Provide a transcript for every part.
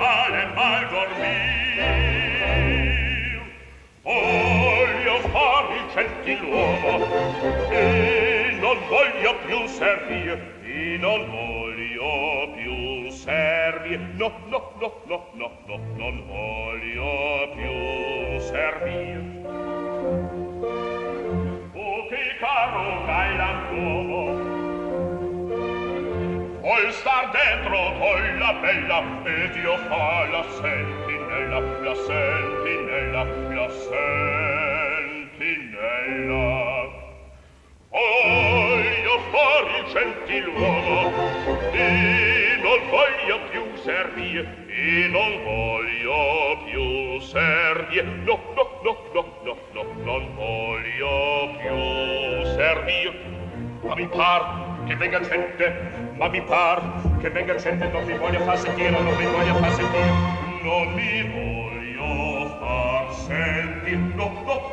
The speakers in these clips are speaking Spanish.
vale mal dormir voglio far il gentiluomo e non voglio più servir. Star dentro con la bella ed io fa la sentinella, la sentinella, la sentinella. Voglio fare il gentiluomo e non voglio più servir e non voglio più servir. No, no, no, no, no, no, non voglio più servir. Ma mi par che venga gente ma mi par che venga gente non mi voglia far sentire non mi voglia far sentire non mi voglio far sentire no no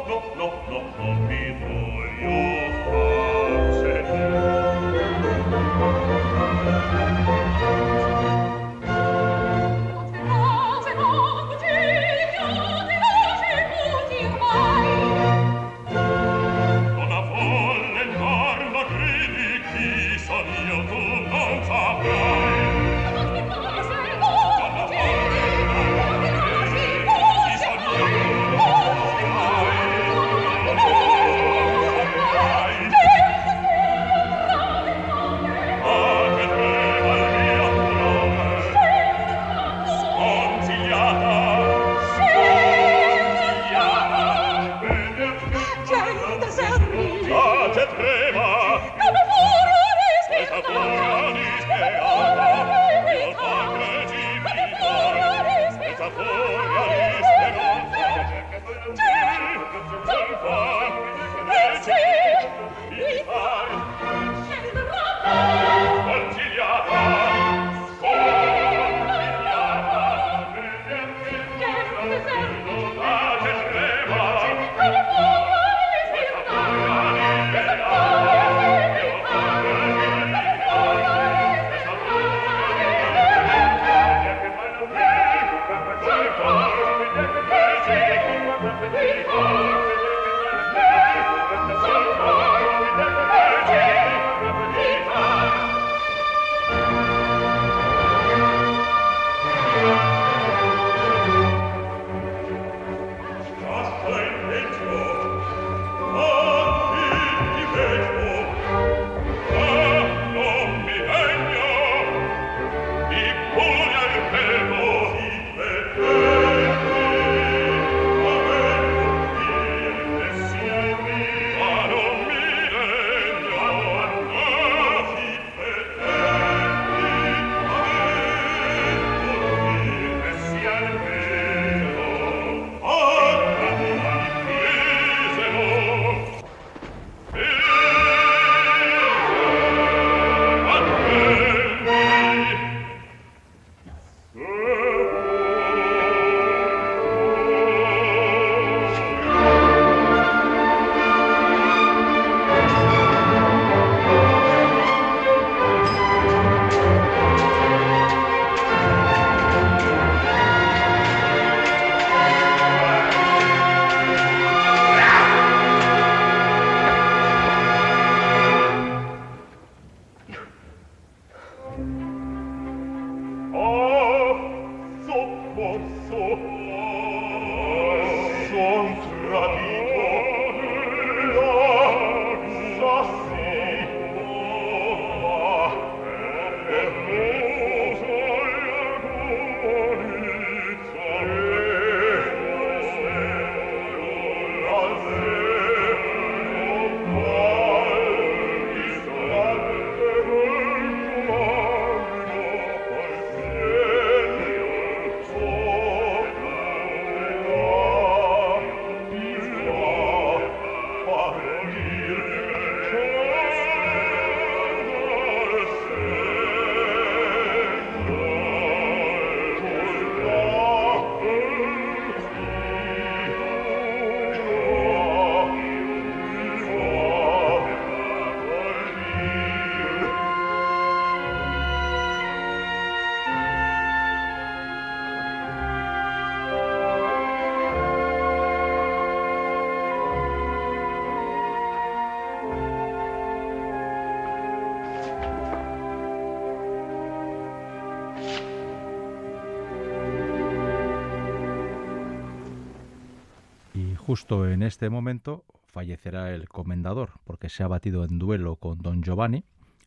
justo en este momento fallecerá el comendador, porque se ha batido en duelo con don Giovanni.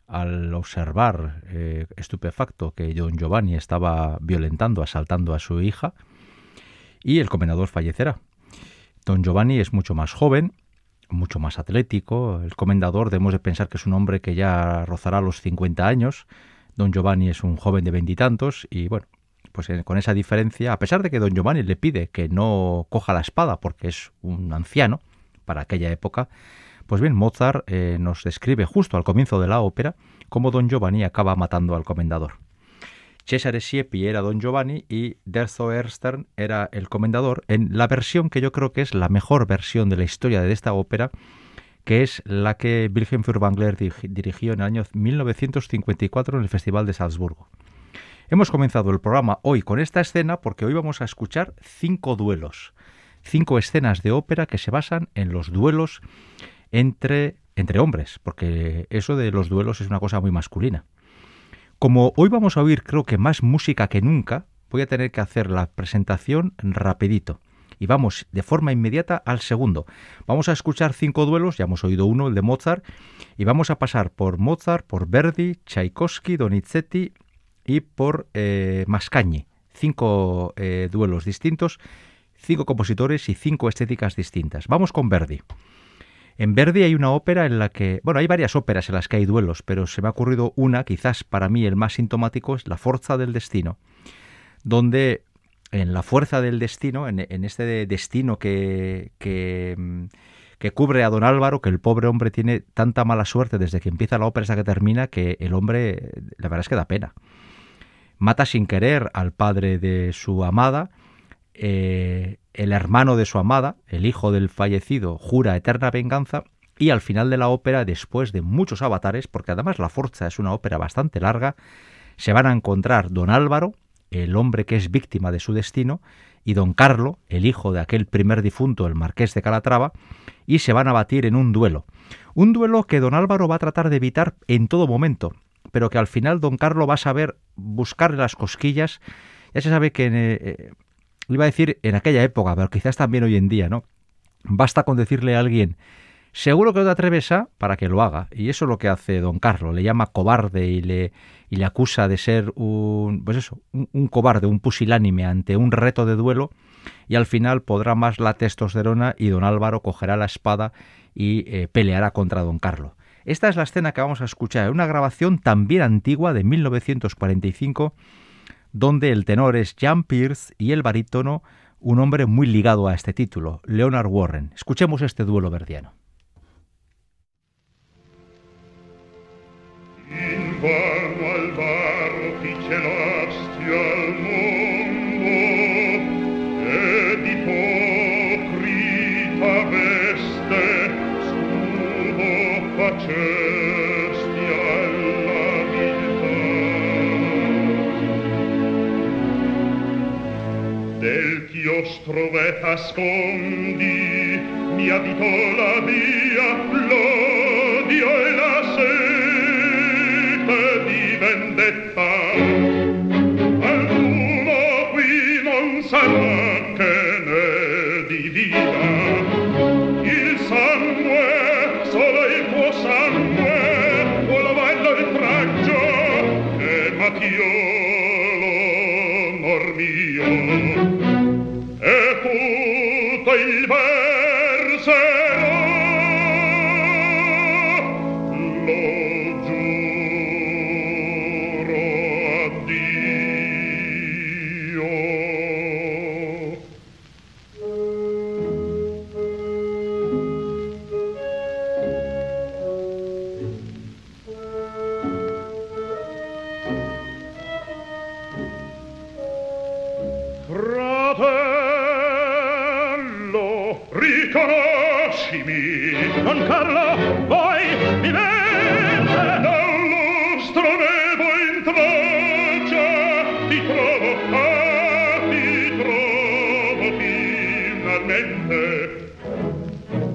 Al observar eh, estupefacto que don Giovanni estaba violentando, asaltando a su hija, y el comendador fallecerá. Don Giovanni es mucho más joven, mucho más atlético. El comendador debemos de pensar que es un hombre que ya rozará los 50 años. Don Giovanni es un joven de veintitantos y, bueno, pues eh, con esa diferencia, a pesar de que don Giovanni le pide que no coja la espada porque es un anciano para aquella época, pues bien, Mozart eh, nos describe justo al comienzo de la ópera cómo don Giovanni acaba matando al comendador. Cesare Siepi era don Giovanni y Derzo Erstern era el comendador en la versión que yo creo que es la mejor versión de la historia de esta ópera, que es la que Wilhelm Furtwängler dirigió en el año 1954 en el Festival de Salzburgo. Hemos comenzado el programa hoy con esta escena porque hoy vamos a escuchar cinco duelos, cinco escenas de ópera que se basan en los duelos entre, entre hombres, porque eso de los duelos es una cosa muy masculina. Como hoy vamos a oír creo que más música que nunca, voy a tener que hacer la presentación rapidito. Y vamos de forma inmediata al segundo. Vamos a escuchar cinco duelos, ya hemos oído uno, el de Mozart, y vamos a pasar por Mozart, por Verdi, Tchaikovsky, Donizetti y por eh, Mascagni. Cinco eh, duelos distintos, cinco compositores y cinco estéticas distintas. Vamos con Verdi. En Verdi hay una ópera en la que, bueno, hay varias óperas en las que hay duelos, pero se me ha ocurrido una, quizás para mí el más sintomático, es La Fuerza del Destino, donde en La Fuerza del Destino, en, este destino que, que, que, cubre a don Álvaro, que el pobre hombre tiene tanta mala suerte desde que empieza la ópera hasta que termina, que el hombre, la verdad es que da pena mata sin querer al padre de su amada, eh, el hermano de su amada, el hijo del fallecido, jura eterna venganza y al final de la ópera, después de muchos avatares, porque además La Forza es una ópera bastante larga, se van a encontrar don Álvaro, el hombre que es víctima de su destino, y don Carlo, el hijo de aquel primer difunto, el marqués de Calatrava, y se van a batir en un duelo. Un duelo que don Álvaro va a tratar de evitar en todo momento, pero que al final don Carlos va a saber buscarle las cosquillas. Ya se sabe que, eh, eh, iba a decir en aquella época, pero quizás también hoy en día, ¿no? Basta con decirle a alguien, seguro que no te para que lo haga. Y eso es lo que hace don Carlos, le llama cobarde y le, y le acusa de ser un, pues eso, un, cobarde, un pusilánime ante un reto de duelo. Y al final podrá más la testosterona y don Álvaro cogerá la espada y eh, peleará contra don Carlos. Esta es la escena que vamos a escuchar, una grabación también antigua de 1945, donde el tenor es Jan Pierce y el barítono un hombre muy ligado a este título, Leonard Warren. Escuchemos este duelo verdiano. trove t'ascondi mi mia la via, l'odio e la sete di vendetta. con Carlo voi mi vede dall'ostro nevo in troccia ti trovo ah, ti trovo finalmente.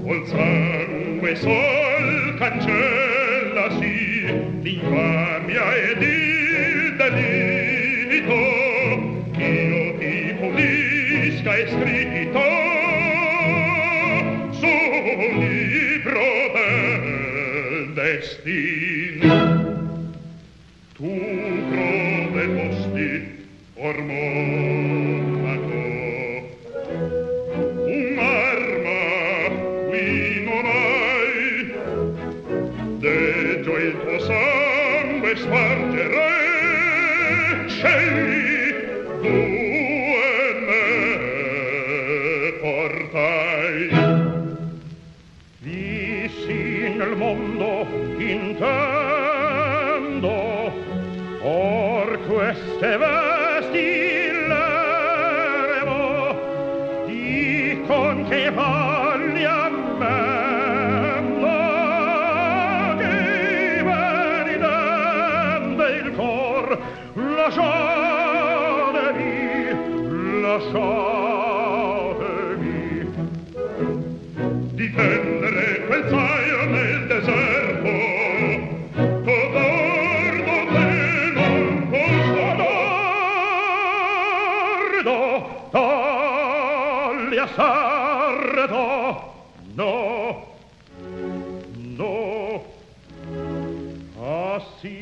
Col sangue sol cancella sì l'infamia ed il delitto. Ch'io ti pulisca e scritto quieto! No! No! Assistivi!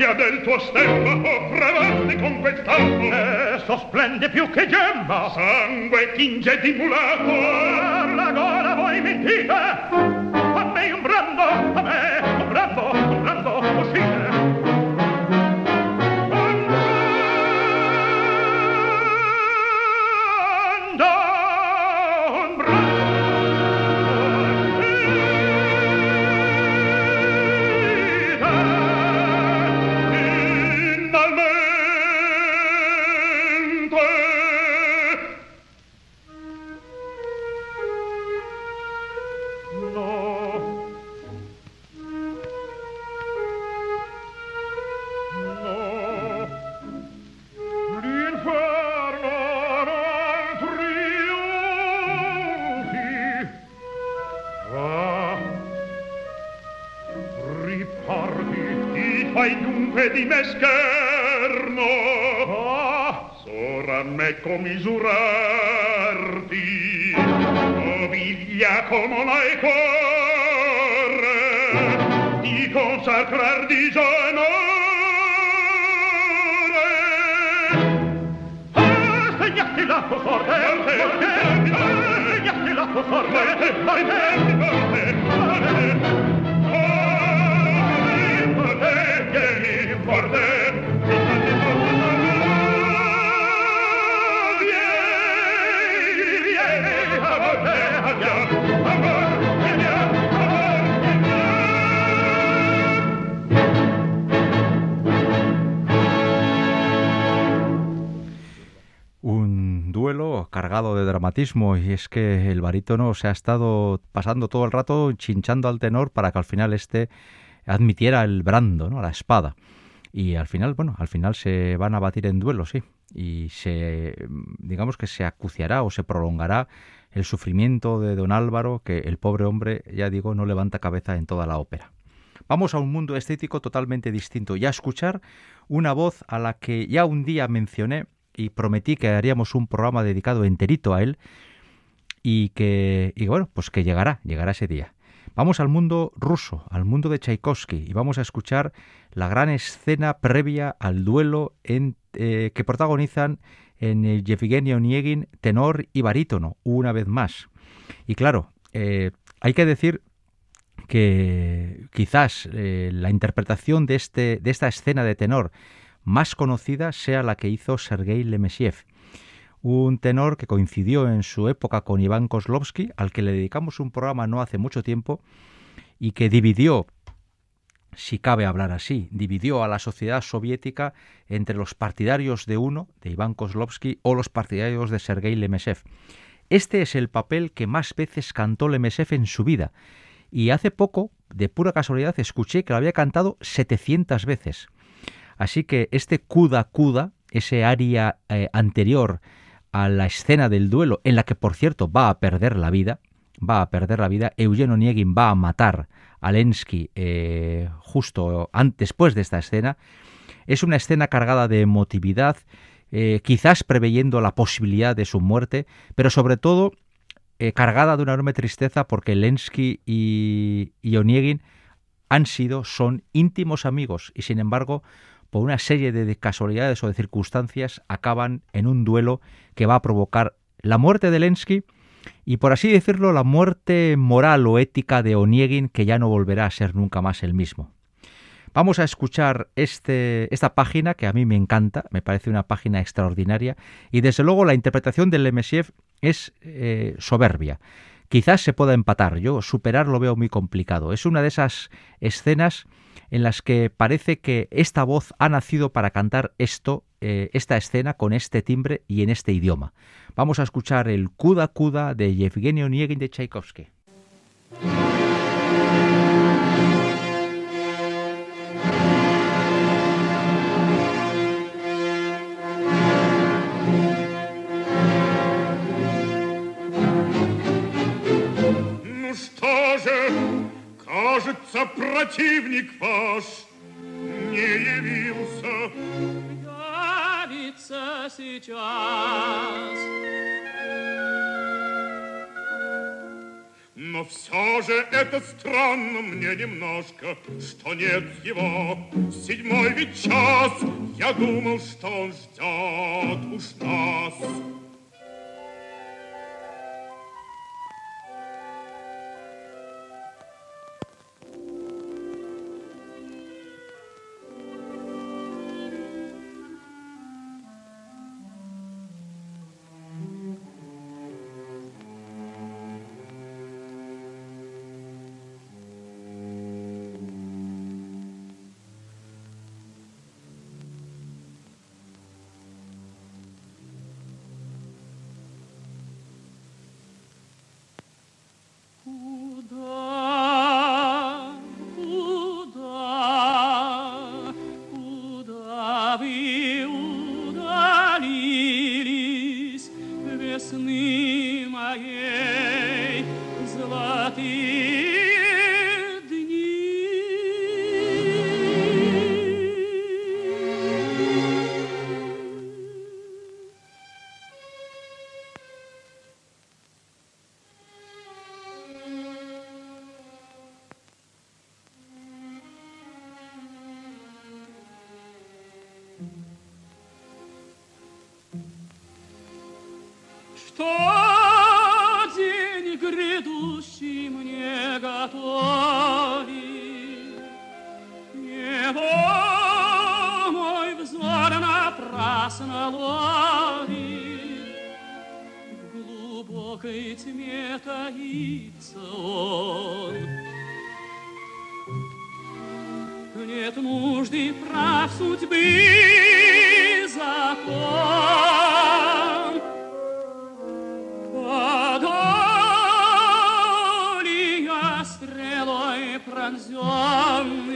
specchia del tuo stemma oh, o prevasti con quel tampo. Eh, Esso splende più che gemma. Sangue tinge di mulato. La gola voi mentite a me un brando a me me di me scherno ah. sora me comisurarti obiglia come la corre di consacrar di giorno ah, segnati la tua sorte, forte, forte, forte, forte, forte, forte, forte, forte, forte, forte, forte, y es que el barítono se ha estado pasando todo el rato chinchando al tenor para que al final este admitiera el brando, ¿no? la espada. Y al final, bueno, al final se van a batir en duelo, sí. Y se, digamos que se acuciará o se prolongará el sufrimiento de don Álvaro, que el pobre hombre, ya digo, no levanta cabeza en toda la ópera. Vamos a un mundo estético totalmente distinto y a escuchar una voz a la que ya un día mencioné y prometí que haríamos un programa dedicado enterito a él y que, y bueno, pues que llegará, llegará ese día. Vamos al mundo ruso, al mundo de Tchaikovsky, y vamos a escuchar la gran escena previa al duelo en, eh, que protagonizan en el Yevgeny Onegin, tenor y barítono, una vez más. Y claro, eh, hay que decir que quizás eh, la interpretación de, este, de esta escena de tenor más conocida sea la que hizo Sergei Lemesiev, un tenor que coincidió en su época con Iván Kozlovsky, al que le dedicamos un programa no hace mucho tiempo, y que dividió, si cabe hablar así, dividió a la sociedad soviética entre los partidarios de uno, de Iván Kozlovsky, o los partidarios de Sergei Lemesiev. Este es el papel que más veces cantó Lemesiev en su vida, y hace poco, de pura casualidad, escuché que lo había cantado 700 veces. Así que este Kuda Kuda, ese área eh, anterior a la escena del duelo, en la que por cierto va a perder la vida, va a perder la vida, Eugenio Niegin va a matar a Lensky eh, justo después de esta escena, es una escena cargada de emotividad, eh, quizás preveyendo la posibilidad de su muerte, pero sobre todo cargada de una enorme tristeza porque Lensky y, y Oniegin han sido, son íntimos amigos y sin embargo por una serie de casualidades o de circunstancias, acaban en un duelo que va a provocar la muerte de Lensky y, por así decirlo, la muerte moral o ética de Oniegin, que ya no volverá a ser nunca más el mismo. Vamos a escuchar este, esta página que a mí me encanta, me parece una página extraordinaria y desde luego la interpretación del Lemesiev es eh, soberbia. Quizás se pueda empatar, yo superar lo veo muy complicado. Es una de esas escenas en las que parece que esta voz ha nacido para cantar esto, eh, esta escena con este timbre y en este idioma. Vamos a escuchar el Kuda Kuda de Yevgeny Onegin de Tchaikovsky. Кажется, противник ваш не явился. Явится сейчас. Но все же это странно мне немножко, что нет его. Седьмой ведь час, я думал, что он ждет уж нас. нами. В глубокой тьме таится он. Нет нужды прав судьбы закон. Подоли я стрелой пронзенный,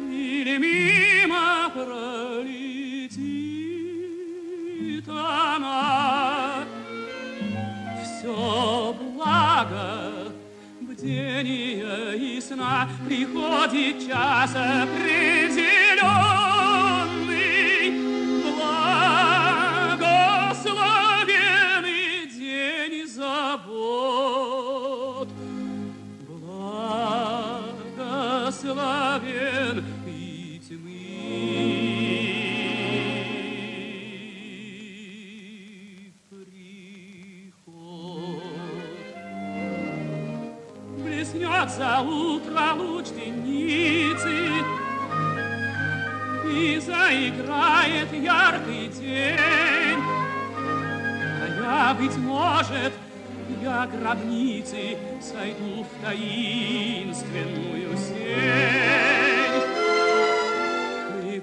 или мимо пролетел. Благо. Бдения и сна. Приходит час определенный, за утро луч денницы, И заиграет яркий день. А я, быть может, я гробницы сойду в таинственную сень. И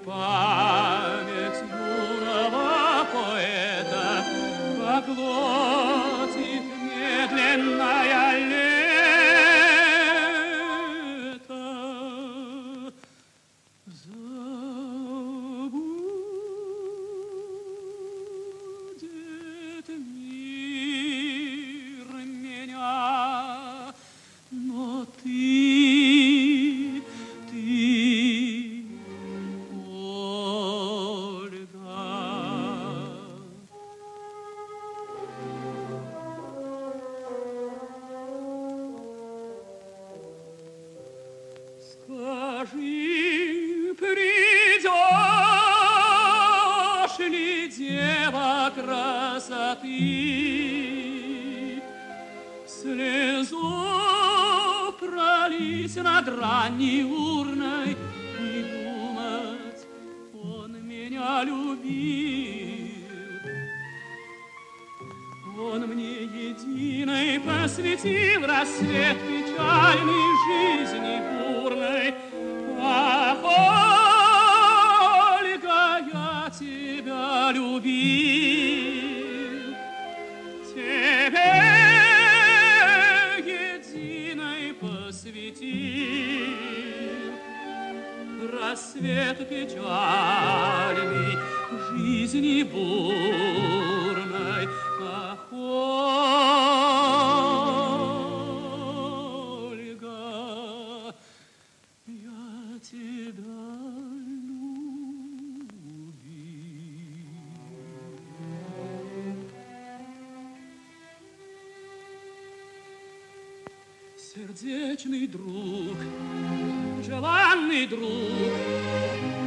друг,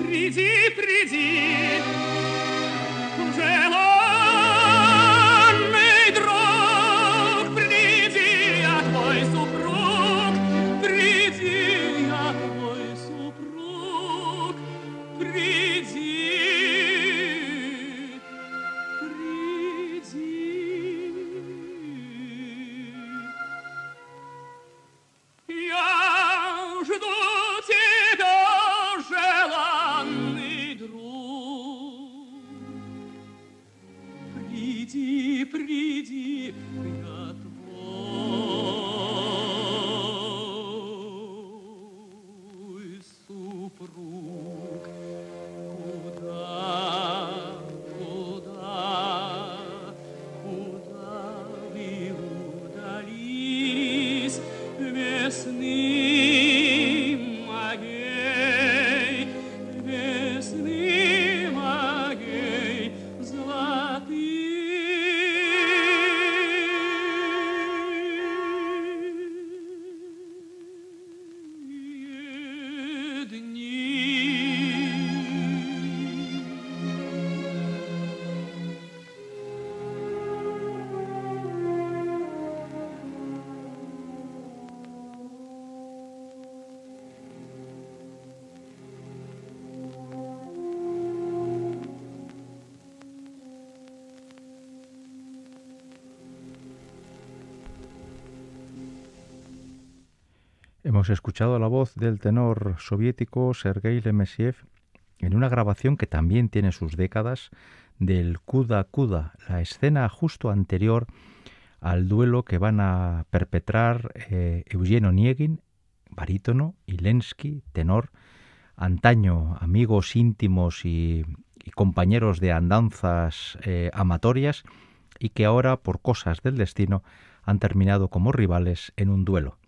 приди, приди, Hemos escuchado la voz del tenor soviético Sergei Lemesiev en una grabación que también tiene sus décadas del Kuda Kuda, la escena justo anterior al duelo que van a perpetrar eh, Eugenio Niegin, barítono, y Lensky, tenor, antaño amigos íntimos y, compañeros de andanzas eh, amatorias, y que ahora, por cosas del destino, han terminado como rivales en un duelo.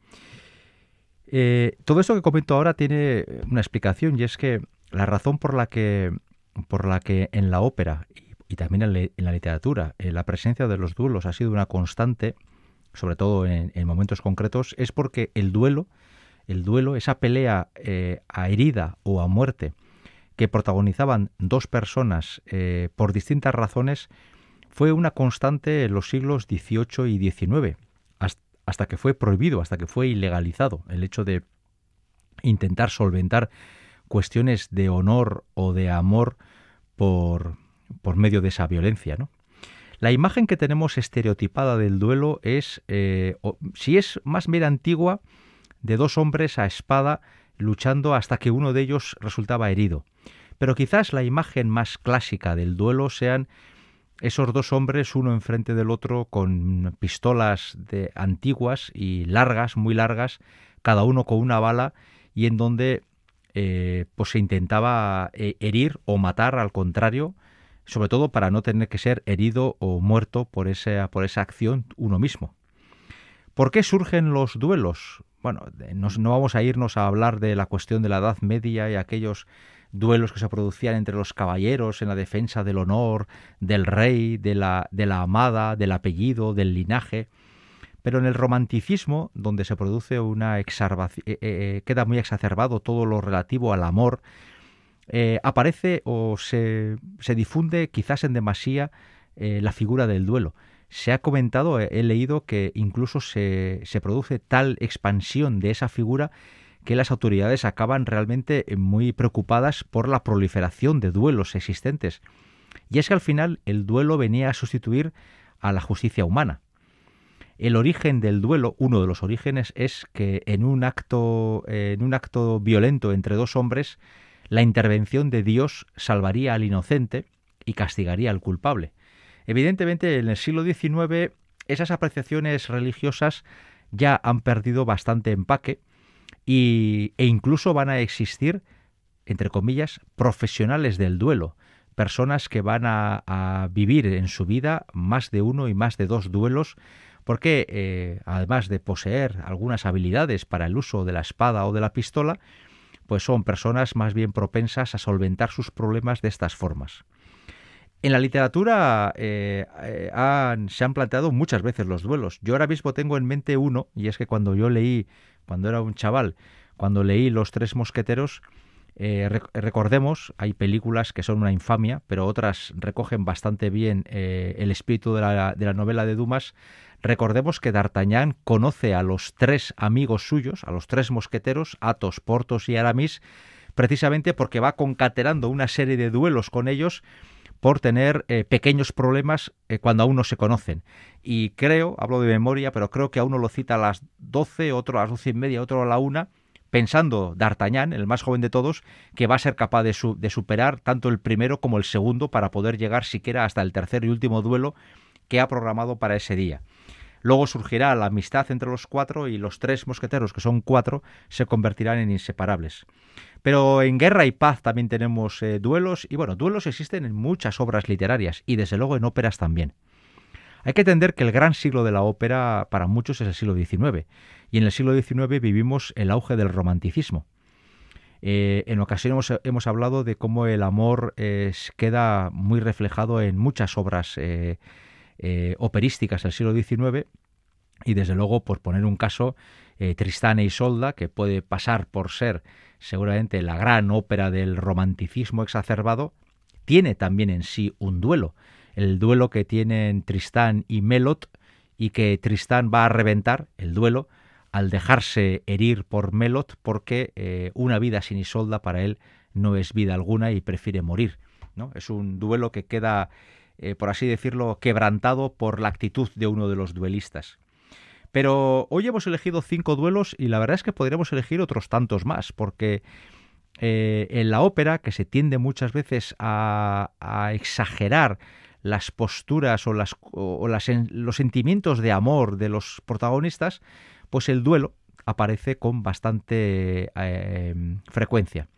Eh, todo esto que comento ahora tiene una explicación y es que la razón por la que, por la que en la ópera y, también en, la literatura eh, la presencia de los duelos ha sido una constante, sobre todo en, momentos concretos, es porque el duelo, el duelo, esa pelea eh, a herida o a muerte que protagonizaban dos personas por distintas razones, fue una constante en los siglos XVIII y XIX hasta que fue prohibido, hasta que fue ilegalizado el hecho de intentar solventar cuestiones de honor o de amor por, por medio de esa violencia. ¿no? La imagen que tenemos estereotipada del duelo es, eh, si es más mera antigua, de dos hombres a espada luchando hasta que uno de ellos resultaba herido. Pero quizás la imagen más clásica del duelo sean esos dos hombres, uno enfrente del otro, con pistolas de antiguas y largas, muy largas, cada uno con una bala, y en donde eh, pues se intentaba eh, herir o matar al contrario, sobre todo para no tener que ser herido o muerto por esa, por esa acción uno mismo. ¿Por qué surgen los duelos? Bueno, no vamos a irnos a hablar de la cuestión de la Edad Media y aquellos duelos que se producían entre los caballeros en la defensa del honor, del rey, de la, de la amada, del apellido, del linaje. Pero en el romanticismo, donde se produce una exacerbación, eh, eh, eh, queda muy exacerbado todo lo relativo al amor, aparece o se, se, difunde quizás en demasía la figura del duelo. Se ha comentado, he leído que incluso se, se produce tal expansión de esa figura que las autoridades acaban realmente muy preocupadas por la proliferación de duelos existentes. Y es que al final el duelo venía a sustituir a la justicia humana. El origen del duelo, uno de los orígenes, es que en un acto, en un acto violento entre dos hombres, la intervención de Dios salvaría al inocente y castigaría al culpable. Evidentemente, en el siglo XIX esas apreciaciones religiosas ya han perdido bastante empaque e incluso van a existir, entre comillas, profesionales del duelo, personas que van a, vivir en su vida más de uno y más de dos duelos, porque eh, además de poseer algunas habilidades para el uso de la espada o de la pistola, pues son personas más bien propensas a solventar sus problemas de estas formas. En la literatura eh, eh, se han planteado muchas veces los duelos. Yo ahora mismo tengo en mente uno, y es que cuando yo leí cuando era un chaval, cuando leí Los Tres Mosqueteros, eh, recordemos, hay películas que son una infamia, pero otras recogen bastante bien eh, el espíritu de la, novela de Dumas. Recordemos que D'Artagnan conoce a los tres amigos suyos, a los tres mosqueteros, Athos, Portos y Aramis, precisamente porque va concatenando una serie de duelos con ellos por tener eh, pequeños problemas eh, cuando aún no se conocen. Y creo, hablo de memoria, pero creo que a uno lo cita a las 12, otro a las doce y media, otro a la una, pensando D'Artagnan, el más joven de todos, que va a ser capaz de, de superar tanto el primero como el segundo para poder llegar siquiera hasta el tercer y último duelo que ha programado para ese día. Luego surgirá la amistad entre los cuatro y los tres mosqueteros, que son cuatro, se convertirán en inseparables. Pero en Guerra y Paz también tenemos eh, duelos, y bueno, duelos existen en muchas obras literarias, y desde luego en óperas también. Hay que entender que el gran siglo de la ópera para muchos es el siglo XIX, y en el siglo XIX vivimos el auge del romanticismo. Eh, en ocasiones hemos, hablado de cómo el amor eh, queda muy reflejado en muchas obras eh, operísticas del siglo XIX y desde luego, por poner un caso, eh, Tristán e Isolda, que puede pasar por ser seguramente la gran ópera del romanticismo exacerbado, tiene también en sí un duelo, el duelo que tienen Tristán y Melot y que Tristán va a reventar, el duelo, al dejarse herir por Melot porque eh, una vida sin Isolda para él no es vida alguna y prefiere morir. ¿no? Es un duelo que queda eh, por así decirlo, quebrantado por la actitud de uno de los duelistas. Pero hoy hemos elegido cinco duelos y la verdad es que podríamos elegir otros tantos más, porque eh, en la ópera, que se tiende muchas veces a, exagerar las posturas o, los sentimientos de amor de los protagonistas, pues el duelo aparece con bastante eh, frecuencia.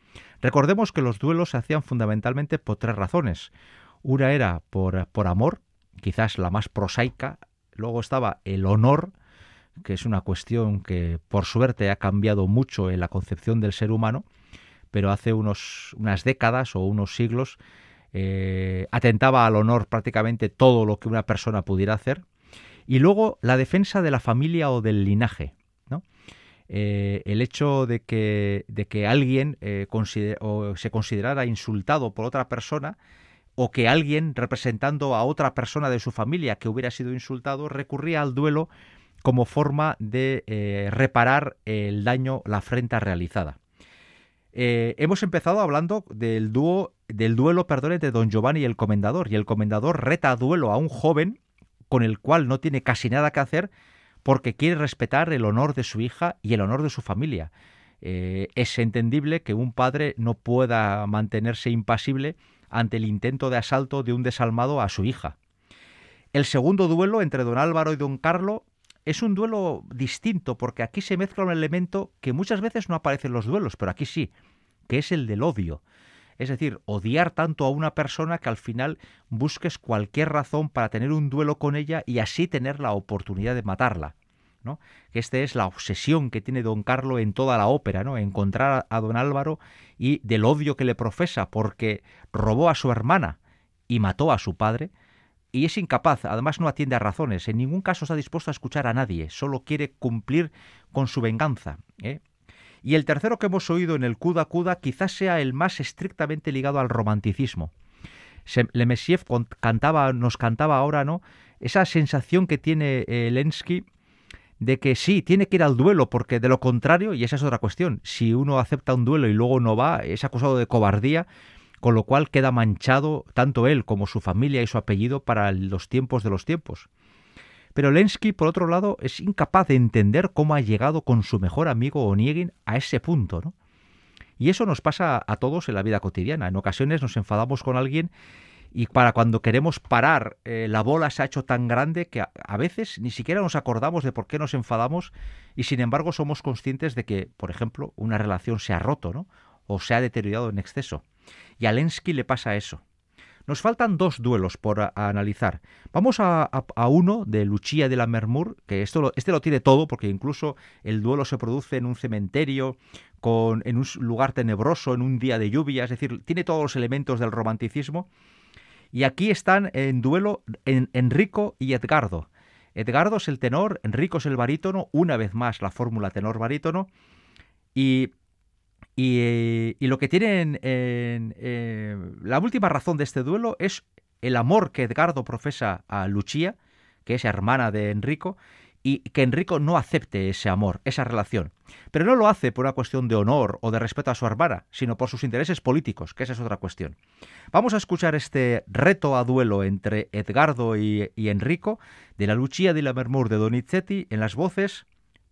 Recordemos que los duelos se hacían fundamentalmente por tres razones. Una era por, por amor, quizás la más prosaica, luego estaba el honor, que es una cuestión que por suerte ha cambiado mucho en la concepción del ser humano, pero hace unos, unas décadas o unos siglos eh, atentaba al honor prácticamente todo lo que una persona pudiera hacer. Y luego la defensa de la familia o del linaje. ¿no? Eh, el hecho de que, de que alguien eh, se considerara insultado por otra persona o que alguien representando a otra persona de su familia que hubiera sido insultado recurría al duelo como forma de reparar el daño, la afrenta realizada. Eh, hemos empezado hablando del dúo, del duelo, perdón, de Don Giovanni y el comendador. Y el comendador reta a duelo a un joven con el cual no tiene casi nada que hacer porque quiere respetar el honor de su hija y el honor de su familia. Eh, es entendible que un padre no pueda mantenerse impasible ante el intento de asalto de un desalmado a su hija. El segundo duelo entre don Álvaro y don Carlo es un duelo distinto porque aquí se mezcla un elemento que muchas veces no aparece en los duelos, pero aquí sí, que es el del odio. Es decir, odiar tanto a una persona que al final busques cualquier razón para tener un duelo con ella y así tener la oportunidad de matarla. ¿No? Esta es la obsesión que tiene don Carlo en toda la ópera, ¿no? Encontrar a don Álvaro y del odio que le profesa porque robó a su hermana y mató a su padre, y es incapaz, además no atiende a razones, en ningún caso está dispuesto a escuchar a nadie, solo quiere cumplir con su venganza. ¿eh? Y el tercero que hemos oído en el Kuda Kuda quizás sea el más estrictamente ligado al romanticismo. Lemesiev cantaba, nos cantaba ahora, ¿no? Esa sensación que tiene eh, de que sí, tiene que ir al duelo, porque de lo contrario, y esa es otra cuestión, si uno acepta un duelo y luego no va, es acusado de cobardía, con lo cual queda manchado tanto él como su familia y su apellido para los tiempos de los tiempos. Pero Lensky, por otro lado, es incapaz de entender cómo ha llegado con su mejor amigo Oniegin a ese punto, ¿no? Y eso nos pasa a todos en la vida cotidiana. En ocasiones nos enfadamos con alguien y para cuando queremos parar, eh, la bola se ha hecho tan grande que a, veces ni siquiera nos acordamos de por qué nos enfadamos y sin embargo somos conscientes de que, por ejemplo, una relación se ha roto, ¿no? O se ha deteriorado en exceso. Y a Lensky le pasa eso. Nos faltan dos duelos por analizar. Vamos a, a, uno de Lucia de la Mermur, que esto lo, este lo tiene todo, porque incluso el duelo se produce en un cementerio, con, en un lugar tenebroso, en un día de lluvia, es decir, tiene todos los elementos del romanticismo. Y aquí están en duelo en, Enrico y Edgardo. Edgardo es el tenor, Enrico es el barítono, una vez más la fórmula tenor-barítono, y y, lo que tienen en, eh, la última razón de este duelo es el amor que Edgardo profesa a Lucia, que es hermana de Enrico, y que Enrico no acepte ese amor, esa relación. Pero no lo hace por una cuestión de honor o de respeto a su hermana, sino por sus intereses políticos, que esa es otra cuestión. Vamos a escuchar este reto a duelo entre Edgardo y, Enrico de la Lucia de la Mermur de Donizetti en las voces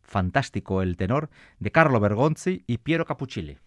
fantástico el tenor, de Carlo Bergonzi y Piero Capuccilli.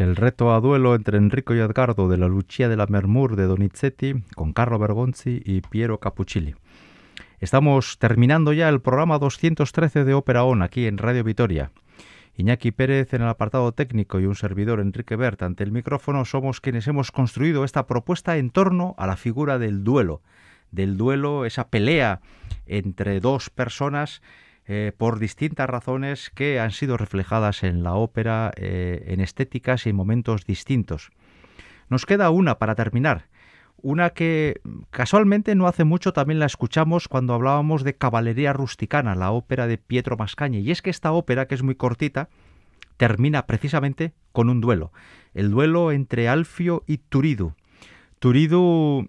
El reto a duelo entre Enrico y Edgardo de la Lucia de la Mermur de Donizetti con Carlo Bergonzi y Piero Capuccilli. Estamos terminando ya el programa 213 de Ópera ON aquí en Radio Vitoria. Iñaki Pérez en el apartado técnico y un servidor Enrique Bert ante el micrófono somos quienes hemos construido esta propuesta en torno a la figura del duelo. Del duelo, esa pelea entre dos personas eh, por distintas razones que han sido reflejadas en la ópera eh, en estéticas y en momentos distintos. Nos queda una para terminar, una que casualmente no hace mucho también la escuchamos cuando hablábamos de Caballería Rusticana, la ópera de Pietro Mascagni, y es que esta ópera, que es muy cortita, termina precisamente con un duelo, el duelo entre Alfio y Turidu. Turidu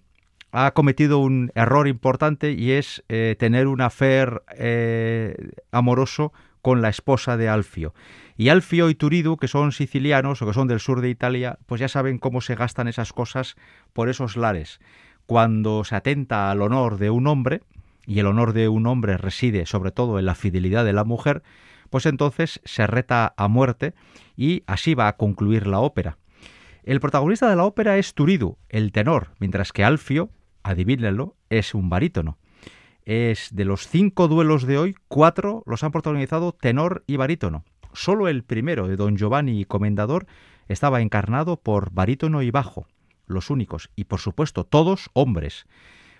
ha cometido un error importante y es eh, tener un afer eh, amoroso con la esposa de Alfio. Y Alfio y Turidu, que son sicilianos o que son del sur de Italia, pues ya saben cómo se gastan esas cosas por esos lares. Cuando se atenta al honor de un hombre, y el honor de un hombre reside sobre todo en la fidelidad de la mujer, pues entonces se reta a muerte y así va a concluir la ópera. El protagonista de la ópera es Turidu, el tenor, mientras que Alfio, adivínenlo, es un barítono. Es de los cinco duelos de hoy, cuatro los han protagonizado tenor y barítono. Solo el primero, de Don Giovanni y Comendador, estaba encarnado por barítono y bajo, los únicos, y por supuesto todos hombres,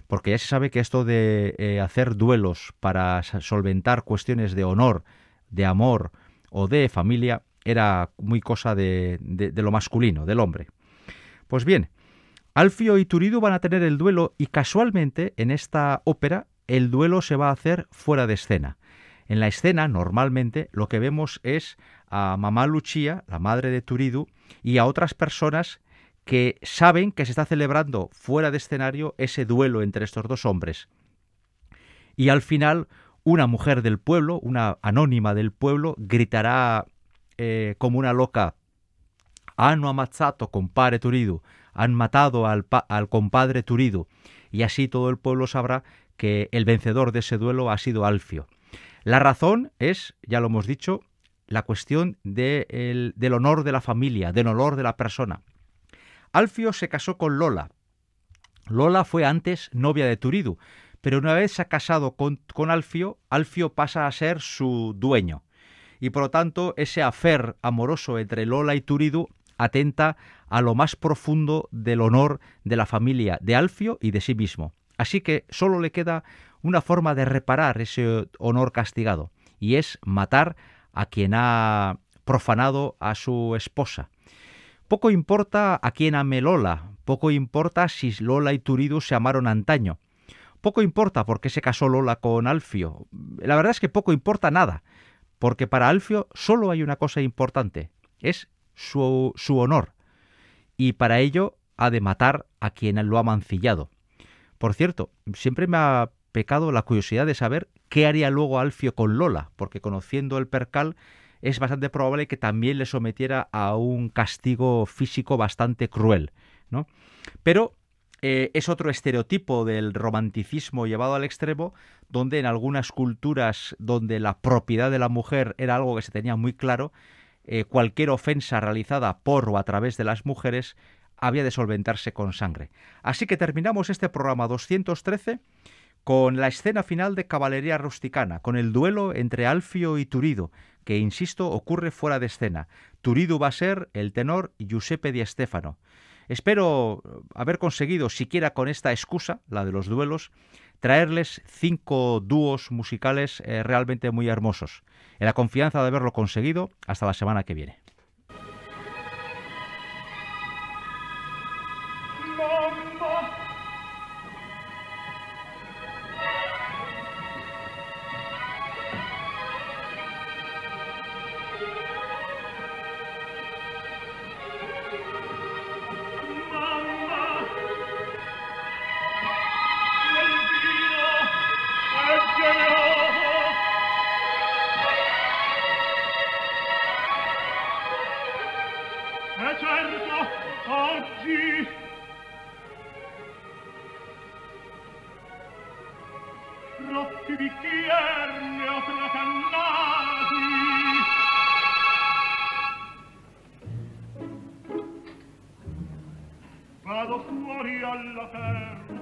porque ya se sabe que esto de eh, hacer duelos para solventar cuestiones de honor, de amor o de familia era muy cosa de, de lo masculino, del hombre. Pues bien, Alfio y Turidu van a tener el duelo y casualmente en esta ópera el duelo se va a hacer fuera de escena. En la escena, normalmente, lo que vemos es a mamá Lucia, la madre de Turidu, y a otras personas que saben que se está celebrando fuera de escenario ese duelo entre estos dos hombres. Y al final, una mujer del pueblo, una anónima del pueblo, gritará eh, como una loca, Hanno ammazzato compare Turidu, han matado al, compadre Turidu. Y así todo el pueblo sabrá que el vencedor de ese duelo ha sido Alfio. La razón es, ya lo hemos dicho, la cuestión del honor de la familia, del honor de la persona. Alfio se casó con Lola. Lola fue antes novia de Turidu, pero una vez se ha casado con, con Alfio, Alfio pasa a ser su dueño. Y por lo tanto, ese afer amoroso entre Lola y Turidu atenta a lo más profundo del honor de la familia de Alfio y de sí mismo. Así que solo le queda una forma de reparar ese honor castigado, y es matar a quien ha profanado a su esposa. Poco importa a quién ame Lola, poco importa si Lola y Turidu se amaron antaño, poco importa por qué se casó Lola con Alfio. La verdad es que poco importa nada, porque para Alfio solo hay una cosa importante, es su, su honor, y para ello ha de matar a quien lo ha mancillado. Por cierto, siempre me ha pecado la curiosidad de saber qué haría luego Alfio con Lola, porque conociendo el percal es bastante probable que también le sometiera a un castigo físico bastante cruel, ¿no? Pero eh, es otro estereotipo del romanticismo llevado al extremo, donde en algunas culturas donde la propiedad de la mujer era algo que se tenía muy claro, eh, cualquier ofensa realizada por o a través de las mujeres había de solventarse con sangre. Así que terminamos este programa 213 con la escena final de Caballería Rusticana, con el duelo entre Alfio y Turido, que, insisto, ocurre fuera de escena. Turido va a ser el tenor Giuseppe Di Stefano. Espero haber conseguido, siquiera con esta excusa, la de los duelos, traerles cinco dúos musicales eh, realmente muy hermosos. En la confianza de haberlo conseguido, hasta la semana que viene. Vado fuori alla terra.